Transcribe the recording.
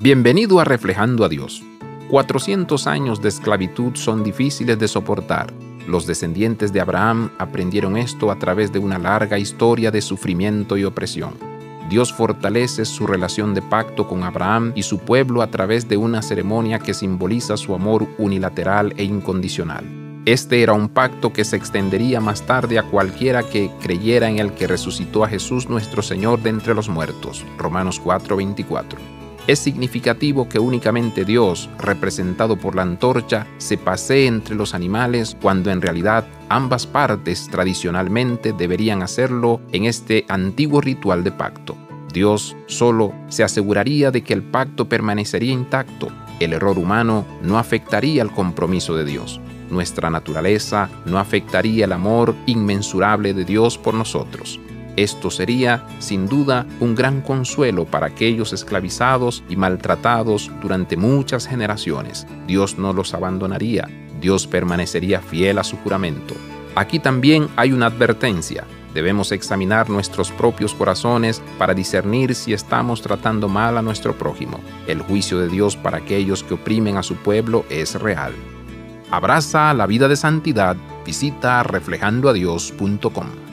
Bienvenido a Reflejando a Dios. 400 años de esclavitud son difíciles de soportar. Los descendientes de Abraham aprendieron esto a través de una larga historia de sufrimiento y opresión. Dios fortalece su relación de pacto con Abraham y su pueblo a través de una ceremonia que simboliza su amor unilateral e incondicional. Este era un pacto que se extendería más tarde a cualquiera que creyera en el que resucitó a Jesús nuestro Señor de entre los muertos. Romanos 4:24. Es significativo que únicamente Dios, representado por la antorcha, se pasee entre los animales cuando en realidad ambas partes tradicionalmente deberían hacerlo en este antiguo ritual de pacto. Dios solo se aseguraría de que el pacto permanecería intacto. El error humano no afectaría el compromiso de Dios. Nuestra naturaleza no afectaría el amor inmensurable de Dios por nosotros. Esto sería, sin duda, un gran consuelo para aquellos esclavizados y maltratados durante muchas generaciones. Dios no los abandonaría, Dios permanecería fiel a su juramento. Aquí también hay una advertencia. Debemos examinar nuestros propios corazones para discernir si estamos tratando mal a nuestro prójimo. El juicio de Dios para aquellos que oprimen a su pueblo es real. Abraza la vida de santidad. Visita reflejandoadios.com.